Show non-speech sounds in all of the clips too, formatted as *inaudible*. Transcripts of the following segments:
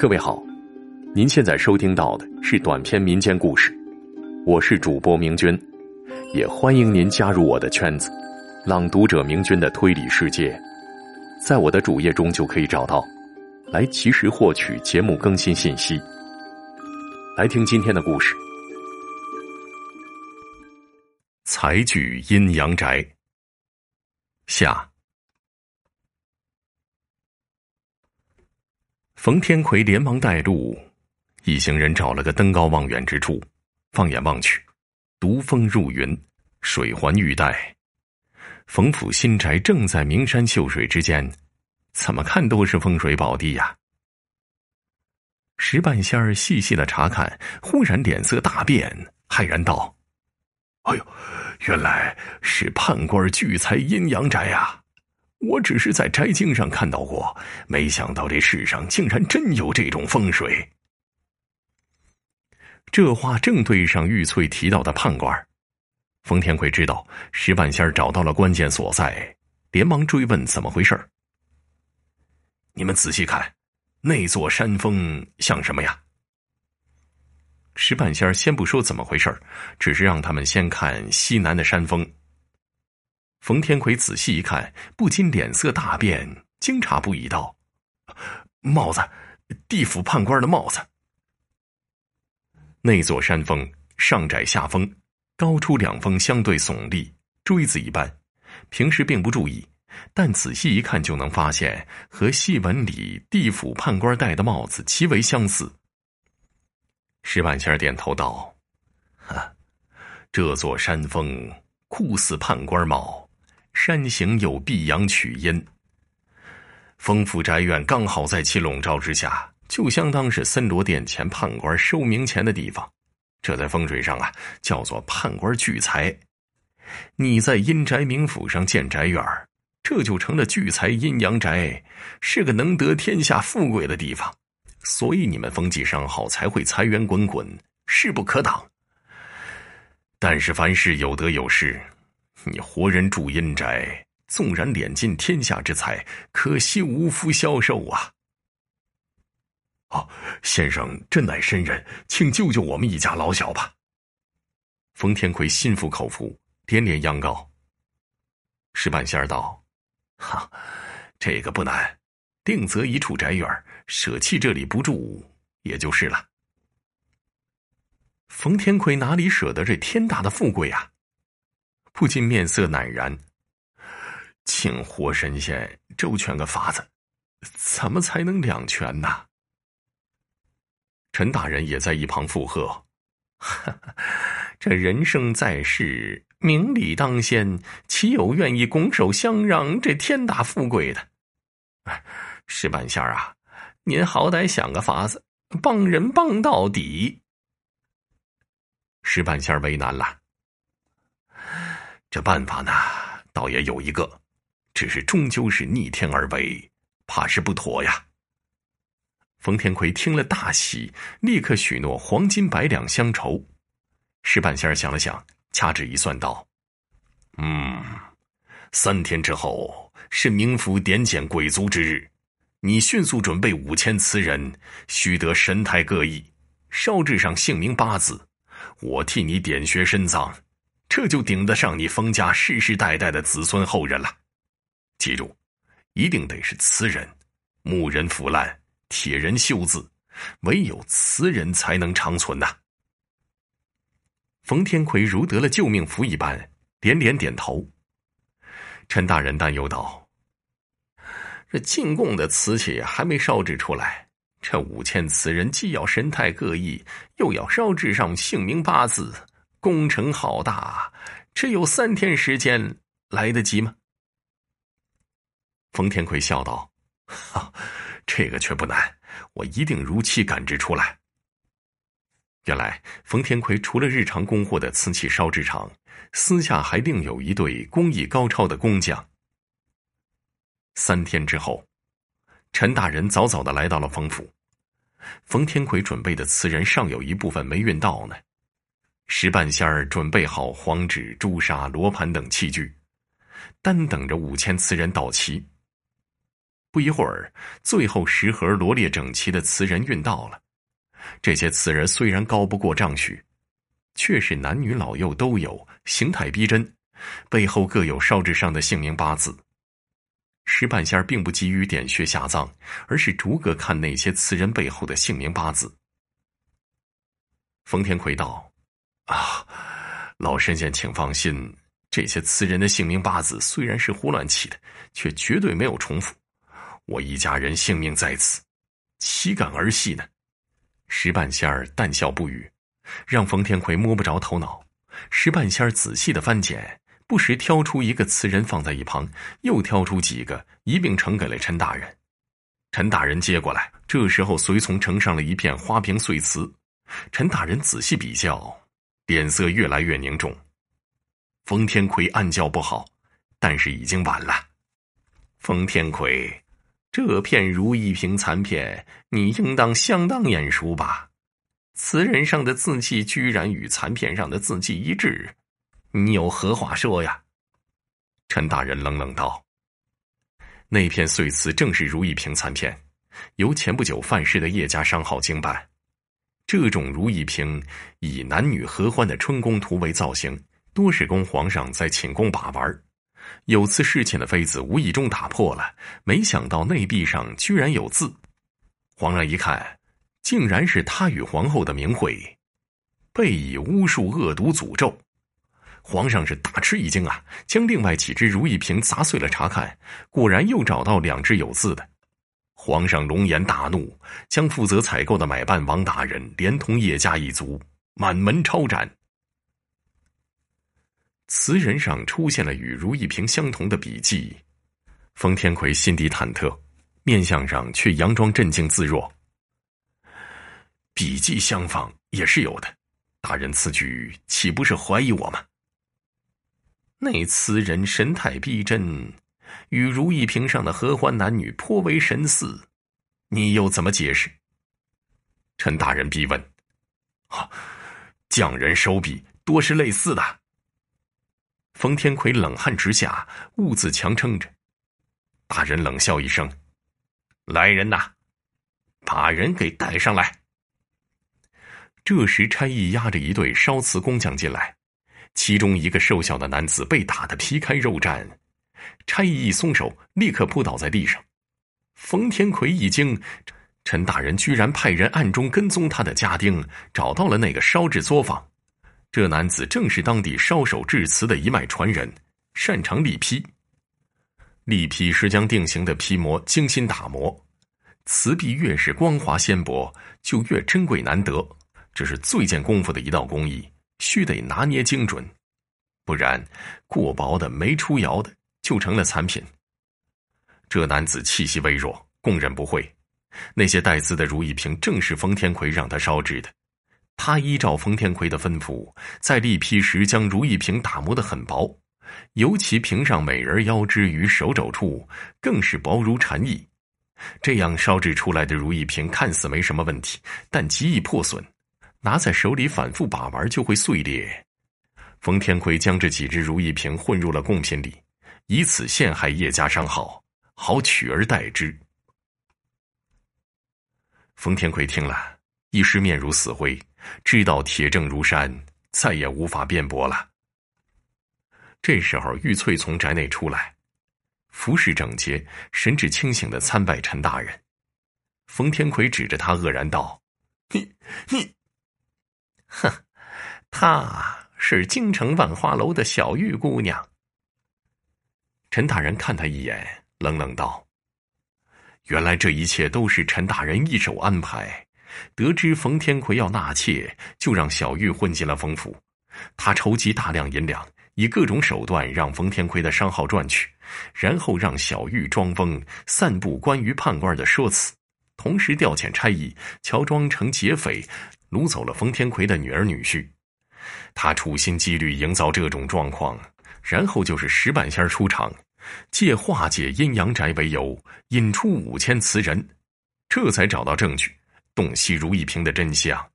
各位好，您现在收听到的是短篇民间故事，我是主播明君，也欢迎您加入我的圈子——朗读者明君的推理世界，在我的主页中就可以找到，来及时获取节目更新信息。来听今天的故事：才具阴阳宅下。冯天魁连忙带路，一行人找了个登高望远之处，放眼望去，独峰入云，水环玉带。冯府新宅正在名山秀水之间，怎么看都是风水宝地呀！石半仙儿细细的查看，忽然脸色大变，骇然道：“哎呦，原来是判官聚财阴阳宅呀！”我只是在斋经上看到过，没想到这世上竟然真有这种风水。这话正对上玉翠提到的判官，冯天魁知道石半仙找到了关键所在，连忙追问怎么回事你们仔细看，那座山峰像什么呀？石半仙先不说怎么回事只是让他们先看西南的山峰。冯天魁仔细一看，不禁脸色大变，惊诧不已，道：“帽子，地府判官的帽子。那座山峰上窄下峰，高出两峰，相对耸立，锥子一般。平时并不注意，但仔细一看，就能发现和戏文里地府判官戴的帽子极为相似。”石万仙点头道：“哈，这座山峰酷似判官帽。”山形有避阳取阴，丰富宅院刚好在其笼罩之下，就相当是森罗殿前判官收冥钱的地方。这在风水上啊，叫做判官聚财。你在阴宅冥府上建宅院这就成了聚财阴阳宅，是个能得天下富贵的地方。所以你们风纪尚好，才会财源滚滚，势不可挡。但是凡事有得有失。你活人住阴宅，纵然敛尽天下之财，可惜无福消受啊！哦，先生真乃神人，请救救我们一家老小吧！冯天魁心服口服，连连央告。石半仙儿道：“哈，这个不难，定择一处宅院，舍弃这里不住，也就是了。”冯天魁哪里舍得这天大的富贵啊？不禁面色赧然，请活神仙周全个法子，怎么才能两全呢？陈大人也在一旁附和：“ *laughs* 这人生在世，名利当先，岂有愿意拱手相让这天大富贵的？石半仙儿啊，您好歹想个法子，帮人帮到底。”石半仙儿为难了。这办法呢，倒也有一个，只是终究是逆天而为，怕是不妥呀。冯天魁听了大喜，立刻许诺黄金百两相酬。石半仙想了想，掐指一算，道：“嗯，三天之后是冥府点检鬼族之日，你迅速准备五千词人，须得神态各异，烧制上姓名八字，我替你点穴深藏。”这就顶得上你冯家世世代代的子孙后人了。记住，一定得是瓷人，木人腐烂，铁人锈字，唯有瓷人才能长存呐。冯天魁如得了救命符一般，连连点头。陈大人担忧道：“这进贡的瓷器还没烧制出来，这五千瓷人既要神态各异，又要烧制上姓名八字。”工程好大，只有三天时间，来得及吗？冯天魁笑道：“哈，这个却不难，我一定如期赶制出来。”原来冯天魁除了日常供货的瓷器烧制厂，私下还另有一队工艺高超的工匠。三天之后，陈大人早早的来到了冯府，冯天魁准备的瓷人尚有一部分没运到呢。石半仙儿准备好黄纸、朱砂、罗盘等器具，单等着五千瓷人到齐。不一会儿，最后十盒罗列整齐的瓷人运到了。这些瓷人虽然高不过丈许，却是男女老幼都有，形态逼真，背后各有烧制上的姓名八字。石半仙儿并不急于点穴下葬，而是逐个看那些瓷人背后的姓名八字。冯天魁道：“啊，老神仙，请放心，这些词人的姓名八字虽然是胡乱起的，却绝对没有重复。我一家人性命在此，岂敢儿戏呢？”石半仙儿淡笑不语，让冯天魁摸不着头脑。石半仙儿仔细的翻检，不时挑出一个词人放在一旁，又挑出几个一并呈给了陈大人。陈大人接过来，这时候随从呈上了一片花瓶碎瓷。陈大人仔细比较，脸色越来越凝重。冯天魁暗叫不好，但是已经晚了。冯天魁。这片如意瓶残片，你应当相当眼熟吧？瓷人上的字迹居然与残片上的字迹一致，你有何话说呀？陈大人冷冷道：“那片碎瓷正是如意瓶残片，由前不久犯事的叶家商号经办。这种如意瓶以男女合欢的春宫图为造型，多是供皇上在寝宫把玩。”有次侍寝的妃子无意中打破了，没想到内壁上居然有字。皇上一看，竟然是他与皇后的名讳，被以巫术恶毒诅咒。皇上是大吃一惊啊，将另外几只如意瓶砸碎了查看，果然又找到两只有字的。皇上龙颜大怒，将负责采购的买办王大人连同叶家一族满门抄斩。瓷人上出现了与如意瓶相同的笔迹，冯天魁心底忐忑，面相上却佯装镇静自若。笔迹相仿也是有的，大人此举岂不是怀疑我吗？那瓷人神态逼真，与如意瓶上的合欢男女颇为神似，你又怎么解释？陈大人逼问：“啊，匠人手笔多是类似的。”冯天魁冷汗直下，兀自强撑着。大人冷笑一声：“来人呐，把人给带上来。”这时，差役押着一队烧瓷工匠进来，其中一个瘦小的男子被打得皮开肉绽，差役一松手，立刻扑倒在地上。冯天魁一惊，陈大人居然派人暗中跟踪他的家丁，找到了那个烧制作坊。这男子正是当地烧手制瓷的一脉传人，擅长立坯。立坯是将定型的坯模精心打磨，瓷壁越是光滑纤薄，就越珍贵难得。这是最见功夫的一道工艺，须得拿捏精准，不然过薄的、没出窑的就成了残品。这男子气息微弱，供认不讳。那些带字的如意瓶，正是冯天魁让他烧制的。他依照冯天魁的吩咐，在立坯时将如意瓶打磨得很薄，尤其瓶上美人腰肢与手肘处更是薄如蝉翼。这样烧制出来的如意瓶看似没什么问题，但极易破损，拿在手里反复把玩就会碎裂。冯天魁将这几只如意瓶混入了贡品里，以此陷害叶家商号，好取而代之。冯天魁听了。一时面如死灰，知道铁证如山，再也无法辩驳了。这时候，玉翠从宅内出来，服饰整洁、神志清醒的参拜陈大人。冯天魁指着他，愕然道：“你你，哼，她是京城万花楼的小玉姑娘。”陈大人看他一眼，冷冷道：“原来这一切都是陈大人一手安排。”得知冯天魁要纳妾，就让小玉混进了冯府。他筹集大量银两，以各种手段让冯天魁的商号赚取，然后让小玉装疯，散布关于判官的说辞，同时调遣差役乔装成劫匪，掳走了冯天魁的女儿女婿。他处心积虑营造这种状况，然后就是石半仙出场，借化解阴阳宅为由，引出五千瓷人，这才找到证据。洞悉如意瓶的真相，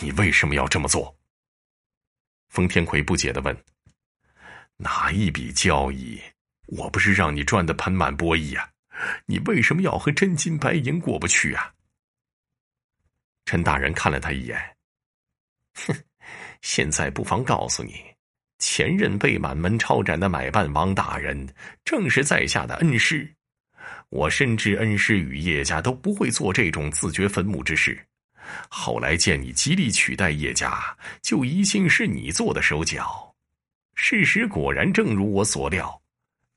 你为什么要这么做？冯天魁不解的问：“哪一笔交易我不是让你赚得盆满钵溢呀，你为什么要和真金白银过不去啊？陈大人看了他一眼，哼，现在不妨告诉你，前任被满门抄斩的买办王大人，正是在下的恩师。我深知恩师与叶家都不会做这种自掘坟墓之事。后来见你极力取代叶家，就疑心是你做的手脚。事实果然正如我所料。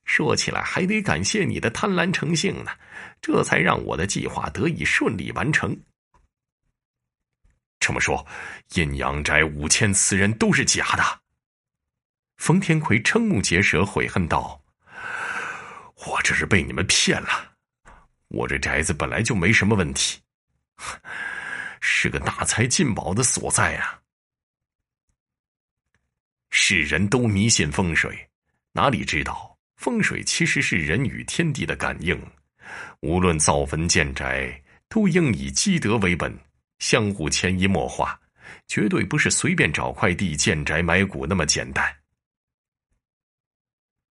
说起来，还得感谢你的贪婪成性呢，这才让我的计划得以顺利完成。这么说，阴阳宅五千此人都是假的？冯天魁瞠目结舌，悔恨道：“我这是被你们骗了。我这宅子本来就没什么问题。”是个大财进宝的所在啊！世人都迷信风水，哪里知道风水其实是人与天地的感应。无论造坟建宅，都应以积德为本，相互潜移默化，绝对不是随便找块地建宅埋骨那么简单。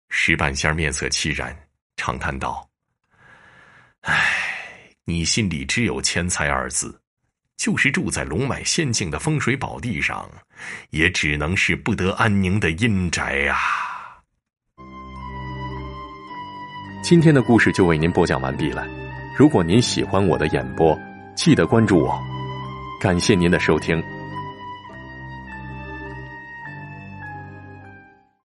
石半仙面色凄然，长叹道：“唉，你心里只有钱财二字。”就是住在龙脉仙境的风水宝地上，也只能是不得安宁的阴宅啊！今天的故事就为您播讲完毕了。如果您喜欢我的演播，记得关注我。感谢您的收听。